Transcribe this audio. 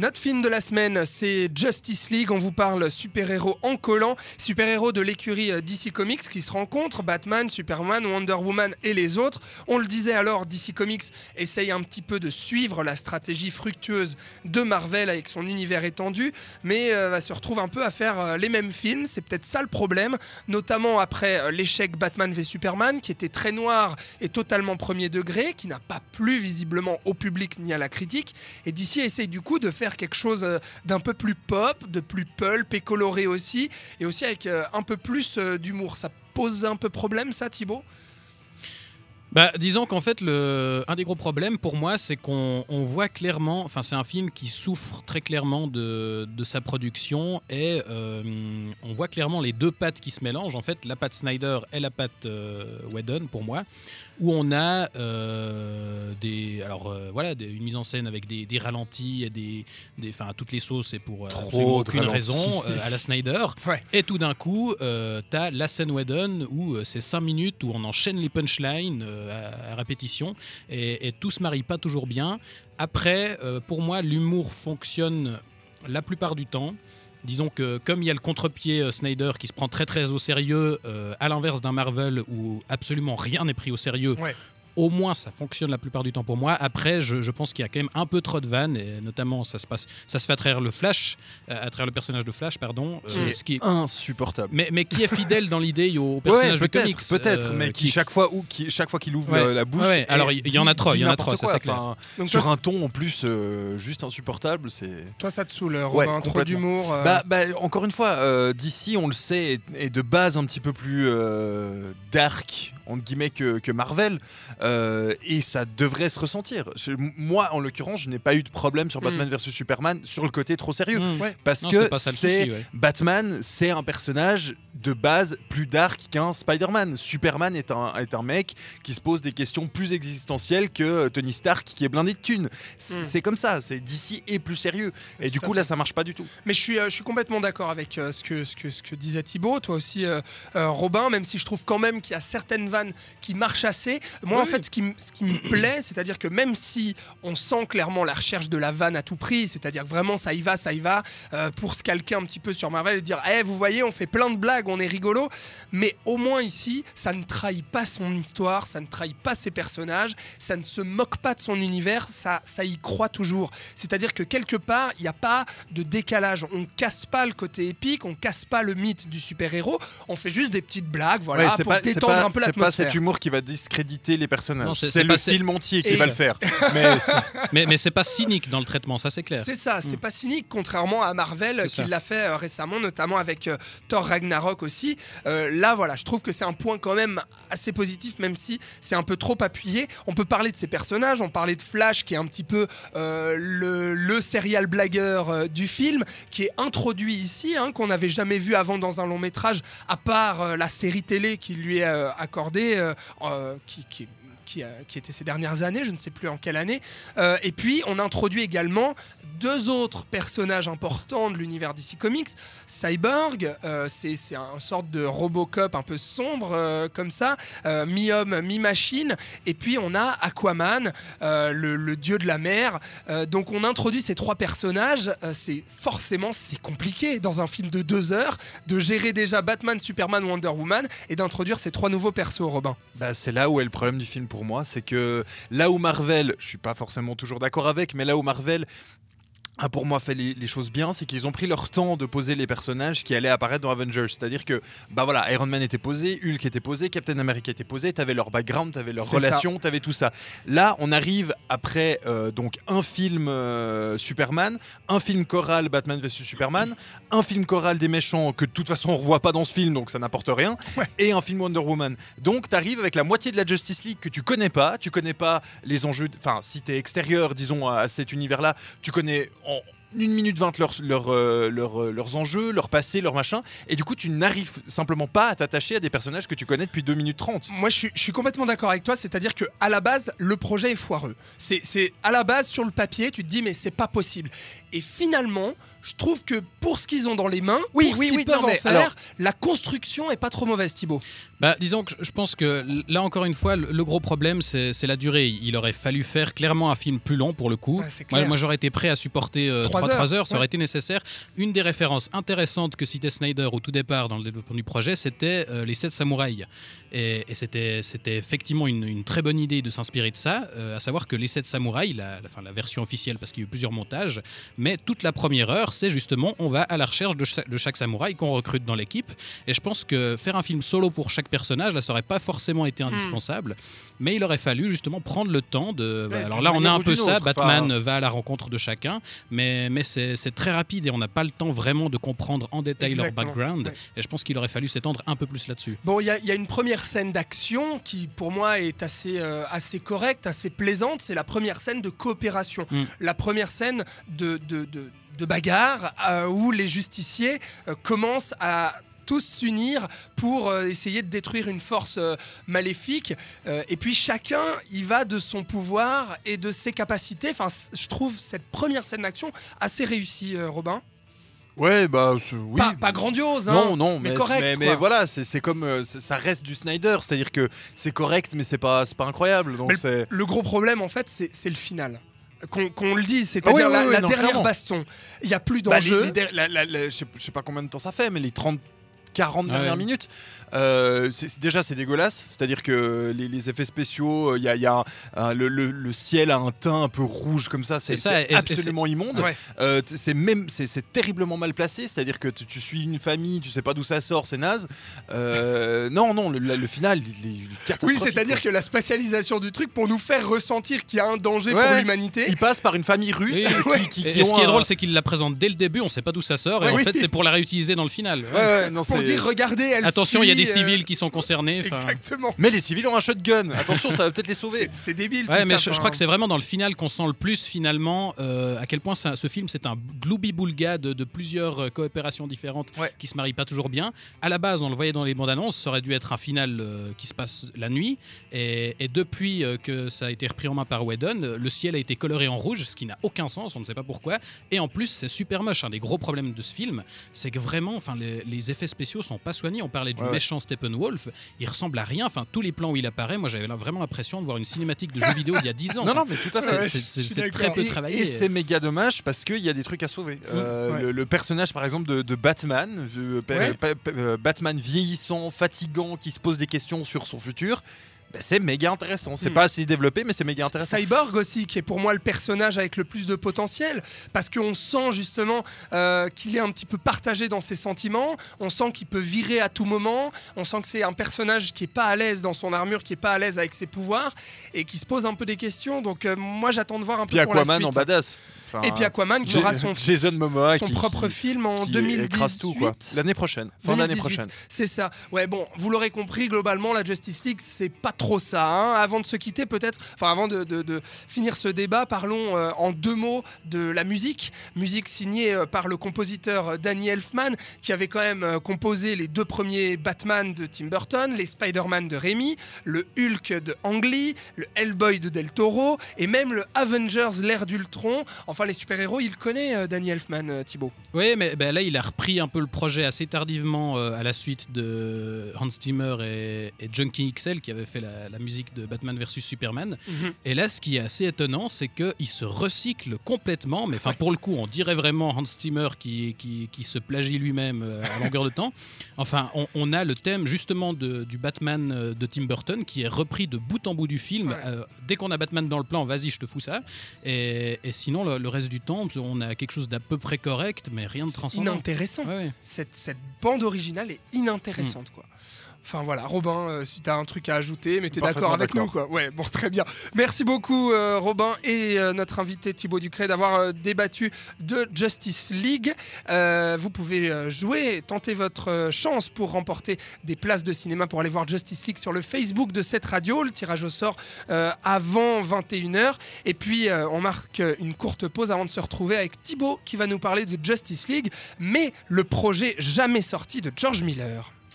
Notre film de la semaine, c'est Justice League. On vous parle super-héros en collant, super-héros de l'écurie euh, DC Comics qui se rencontrent, Batman, Superman, Wonder Woman et les autres. On le disait alors, DC Comics essaye un petit peu de suivre la stratégie fructueuse de Marvel avec son univers étendu, mais euh, se retrouve un peu à faire euh, les mêmes films. C'est peut-être ça le problème, notamment après l'échec Batman v Superman, qui était très noir et totalement premier degré, qui n'a pas plu visiblement au public ni à la critique. Et DC essaye du coup de faire quelque chose euh, d'un peu plus pop, de plus pulp et coloré aussi, et aussi avec euh, un peu plus euh, d'humour. Ça pose un peu problème, ça, Thibaut? Bah, disons qu'en fait, le, un des gros problèmes pour moi, c'est qu'on on voit clairement, enfin, c'est un film qui souffre très clairement de, de sa production et euh, on voit clairement les deux pattes qui se mélangent. En fait, la patte Snyder et la patte euh, Whedon pour moi, où on a euh, des, alors euh, voilà, des- une mise en scène avec des, des ralentis et des, des, enfin, toutes les sauces et pour aucune ralentis. raison à la Snyder. Ouais. Et tout d'un coup, euh, t'as la scène Whedon où c'est 5 minutes où on enchaîne les punchlines à, à répétition et, tout se marie pas toujours bien. Après, euh, pour moi, l'humour fonctionne la plupart du temps. Disons que comme il y a le contre-pied euh, Snyder qui se prend très très au sérieux, euh, à l'inverse d'un Marvel où absolument rien n'est pris au sérieux. Au moins ça fonctionne la plupart du temps pour moi. Après, je, je pense qu'il y a quand même un peu trop de vannes, et notamment ça se, passe, ça se fait à travers le Flash, euh, à travers le personnage de Flash, pardon, euh, Qui est ce qui est- insupportable. mais, mais qui est fidèle dans l'idée au Ouais, personnage du peut-être, comics. peut-être, euh, mais qui, chaque fois où, qui, chaque fois qu'il ouvre Ouais. la, bouche, Ouais, ouais, alors, il y en a trop, il y en a trop, ça, c'est clair. Enfin, Donc sur toi, un ton en plus euh, juste insupportable, c'est. Toi, ça te saoule, Ouais, Robin, trop d'humour. euh, Bah, bah, encore une fois, euh, d'ici, on le sait, est, est de base un petit peu plus euh, dark, entre guillemets, que, que Marvel. euh, et ça devrait se ressentir. Je- moi, en l'occurrence, je n'ai pas eu de problème sur Batman vs Superman sur le côté trop sérieux. Mm. Ouais. Parce Non, que c'est ouais. Batman, c'est un personnage de base plus dark qu'un Spider-Man. Superman est un, est un mec qui se pose des questions plus existentielles que euh, Tony Stark qui est blindé de thunes. C'est Mm. c'est comme ça, c'est d'ici et plus sérieux. Et Tout du coup, fait. là, ça marche pas du tout. Mais je suis, euh, je suis complètement d'accord avec euh, ce, que, ce, que, ce que disait Thibaut, toi aussi euh, euh, Robin, même si je trouve quand même qu'il y a certaines vannes qui marchent assez. Moi en fait ce qui, m- ce qui me plaît, c'est-à-dire que même si on sent clairement la recherche de la vanne à tout prix, c'est-à-dire que vraiment ça y va, ça y va, euh, pour se calquer un petit peu sur Marvel et dire, Eh, vous voyez, on fait plein de blagues, on est rigolo, mais au moins ici, ça ne trahit pas son histoire, ça ne trahit pas ses personnages, ça ne se moque pas de son univers, ça, ça y croit toujours. C'est-à-dire que quelque part, il n'y a pas de décalage. On casse pas le côté épique, on casse pas le mythe du super-héros, on fait juste des petites blagues, voilà, Ouais, pour pas, détendre pas- un peu c'est pas cet humour qui va discréditer les personnages. C'est- le film entier qui va le faire. Mais c'est- mais c'est pas cynique dans le traitement, ça c'est clair. C'est ça, c'est Mm. pas cynique, contrairement à Marvel euh, qui l'a fait euh, récemment, notamment avec euh, Thor Ragnarok aussi. Là, voilà, je trouve que c'est un point quand même assez positif, même si c'est un peu trop appuyé. On peut parler de ces personnages, on parlait de Flash, qui est un petit peu euh, le, le serial blagueur euh, du film, qui est introduit ici, hein, qu'on n'avait jamais vu avant dans un long métrage, à part euh, la série télé qui lui est accordée, euh, euh, qui, qui qui, a- qui était ces dernières années, je ne sais plus en quelle année. Euh, et puis, on introduit également deux autres personnages importants de l'univers DC Comics. Cyborg, euh, c'est c'est un sorte de Robocop un peu sombre euh, comme ça, euh, mi-homme, mi-machine. Et puis, on a Aquaman, euh, le, dieu de la mer. Euh, donc, on introduit ces trois personnages. Euh, c'est forcément, c'est compliqué dans un film de deux heures de gérer déjà Batman, Superman, Wonder Woman et d'introduire ces trois nouveaux persos, Robin. Bah, c'est là où est le problème du film pour moi, c'est que là où Marvel, je suis pas forcément toujours d'accord avec, mais là où Marvel a pour moi fait les, les choses bien, c'est qu'ils ont pris leur temps de poser les personnages qui allaient apparaître dans Avengers. C'est-à-dire que, bah voilà, Iron Man était posé, Hulk était posé, Captain America était posé, t'avais leur background, t'avais leur C'est relation, t'avais tout ça. Là, on arrive après euh, donc un film euh, Superman, un film choral Batman vs Superman, un film choral des méchants que de toute façon on revoit pas dans ce film, donc ça n'apporte rien, Ouais. et un film Wonder Woman. Donc tu arrives avec la moitié de la Justice League que tu connais pas, tu connais pas les enjeux, enfin si tu es extérieur disons à, à cet univers-là, tu connais une minute 20 leurs, leurs, euh, euh, leurs enjeux, leur passé, leur machin, et du coup tu n'arrives simplement pas à t'attacher à des personnages que tu connais depuis 2 minutes 30. Moi, je suis, je suis complètement d'accord avec toi. C'est-à-dire que à la base, le projet est foireux. C'est à la base sur le papier, tu te dis mais c'est pas possible. Et finalement, je trouve que pour ce qu'ils ont dans les mains, Oui, pour oui, ce qu'ils oui, peuvent non, en faire, alors- la construction est pas trop mauvaise, Thibaut. Bah, disons que je- pense que là encore une fois, le gros problème c'est la durée. Il aurait fallu faire clairement un film plus long pour le coup. Ouais, Moi, moi, j'aurais été prêt à supporter euh, Trois trois heures. heures, ça aurait Ouais. été nécessaire. Une des références intéressantes que citait Snyder au tout départ dans le développement du projet, c'était euh, les sept samouraïs. Et, et c'était effectivement une, une très bonne idée de s'inspirer de ça, euh, à savoir que les sept samouraïs, la, la- enfin, la version officielle, parce qu'il y a eu plusieurs montages, mais toute la première heure, c'est justement on va à la recherche de, cha- de chaque samouraï qu'on recrute dans l'équipe. Et je pense que faire un film solo pour chaque personnage, là, ça aurait pas forcément été indispensable, mais il aurait fallu justement prendre le temps de. Ouais, alors là, on a un peu ça. autre, Batman va à la rencontre de chacun, mais, mais c'est très rapide et on n'a pas le temps vraiment de comprendre en détail Exactement, leur background. ouais. Et je pense qu'il aurait fallu s'étendre un peu plus là-dessus. Bon, il y, a- il y a une première scène d'action qui, pour moi, est assez, euh, assez correcte, assez plaisante. C'est la première scène de coopération. Mm. La première scène de, de, de- de bagarre euh, où les justiciers euh, commencent à tous s'unir pour euh, essayer de détruire une force maléfique. Et puis chacun y va de son pouvoir et de ses capacités. Enfin, je trouve cette première scène d'action assez réussie, Robin. Ouais, bah oui. Pas, pas grandiose, hein, non, non, mais, mais, correct. mais, voilà, c'est comme euh, ça reste du Snyder, c'est-à-dire que c'est correct, mais c'est pas, pas incroyable. Donc c'est Le gros problème, en fait, c'est le final. Qu'on qu'on le dise, c'est-à-dire oui, la, oui, la non, dernière clairement. baston. Il n'y a plus Bah, d'enjeu. la- la- la- je sais- je sais pas combien de temps ça fait, mais les 30, 40 Ouais. dernières minutes, euh, déjà c'est dégueulasse. C'est-à-dire que les, les effets spéciaux, il y a, il y a un- un- le, le- le ciel a un teint un peu rouge comme ça, c'est absolument immonde. Ouais. Euh, c'est même c'est terriblement mal placé, c'est-à-dire que tu, tu suis une famille, tu sais pas d'où ça sort, c'est naze. Euh, non, non, le, le- le final, il, est- Oui, c'est-à-dire que la spatialisation du truc pour nous faire ressentir qu'il y a un danger Ouais. pour l'humanité. il passe par une famille russe Oui, qui, ouais. qui- Et, qui et ce qui est un- drôle, c'est qu'il la présente dès le début, on sait pas d'où ça sort, et en fait, c'est pour la réutiliser dans le final. Ouais, ouais, non, pour dire, regardez, elle Attention, il y a des fuit, euh, civils qui sont concernés. Exactement. Mais les civils ont un shotgun. Attention, ça va peut-être les sauver. C'est débile. Ouais, tout mais ça, je, je enfin. crois que c'est vraiment dans le final qu'on sent le plus finalement euh, à quel point ça- ce film c'est un gloubi-boulga de, de plusieurs euh, coopérations différentes Ouais. qui se marient pas toujours bien. À la base, on le voyait dans les bandes annonces, ça aurait dû être un final euh, qui se passe la nuit. Et, et depuis euh, que ça a été repris en main par Whedon, euh, le ciel a été coloré en rouge, ce qui n'a aucun sens, on ne sait pas pourquoi. Et en plus, c'est super moche. Un des gros problèmes de ce film, c'est que vraiment, enfin, les, les effets spéciaux sont pas soignés. On parlait du Ouais, méchant Steppenwolf, il ressemble à rien. Enfin, tous les plans où il apparaît, moi j'avais vraiment l'impression de voir une cinématique de jeu vidéo d'il y a 10 ans. Non, non, mais tout à c'est- fait. C'est- très peu Et- travaillé. Et c'est méga dommage parce qu'il y a des trucs à sauver. Euh, ouais. le, le personnage, par exemple, de, de Batman, euh, Ouais. euh, Batman vieillissant, fatigant, qui se pose des questions sur son futur, bah, c'est méga intéressant. C'est Hmm. pas assez développé, mais c'est méga intéressant. Cyborg aussi, qui est pour moi le personnage avec le plus de potentiel, parce qu'on sent justement euh, qu'il est un petit peu partagé dans ses sentiments, on sent qu'il peut virer à tout moment, on sent que c'est un personnage qui est pas à l'aise dans son armure, qui est pas à l'aise avec ses pouvoirs, et qui se pose un peu des questions, donc euh, moi j'attends de voir un peu Puis pour la Aquaman suite. en badass. Enfin, Et puis Aquaman qui aura son, Jason Momoa son qui, propre qui- film en qui 2018. écrase tout quoi. L'année prochaine, fin d'année 2018. prochaine. C'est ça. Ouais, bon, vous l'aurez compris, globalement, la Justice League, c'est pas trop ça. hein. Avant de se quitter, peut-être, enfin, avant de, finir ce débat, parlons euh, en deux mots de la musique. Musique signée euh, par le compositeur euh, Danny Elfman, qui avait quand même composé les deux premiers Batman de Tim Burton, les Spider-Man de Raimi, le Hulk de Ang le Hellboy de Del Toro, et même le Avengers, l'ère d'Ultron. Enfin, les super-héros, il connaît Danny Elfman, Thibaut. Oui, mais ben, là, il a repris un peu le projet assez tardivement à la suite de Hans Zimmer et, et Junkie XL qui avaient fait la, la musique de Batman vs Superman. Et là, ce qui est assez étonnant, c'est qu'il se recycle complètement. Mais enfin, pour le coup, on dirait vraiment Hans Zimmer qui, qui, qui se plagie lui-même euh, à longueur de temps. Enfin, on, on a le thème justement de- du Batman euh, de Tim Burton qui est repris de bout en bout du film. Ouais. Euh, dès qu'on a Batman dans le plan, vas-y, je te fous ça. Et, et sinon, le, le reste du temps, on a quelque chose d'à peu près correct, mais rien de transcendant. Inintéressant. Ouais, cette, cette bande originale est inintéressante quoi. Enfin voilà, Robin, euh, si t'as un truc à ajouter, mais t'es d'accord avec nous quoi. Ouais, bon très bien. Merci beaucoup euh, Robin et euh, notre invité Thibaut Ducré d'avoir euh, débattu de Justice League. Vous pouvez jouer, tenter votre chance pour remporter des places de cinéma pour aller voir Justice League sur le Facebook de cette radio. Le tirage au sort avant 21h. Et puis on marque une courte pause avant de se retrouver avec Thibaut qui va nous parler de Justice League, mais le projet jamais sorti de George Miller.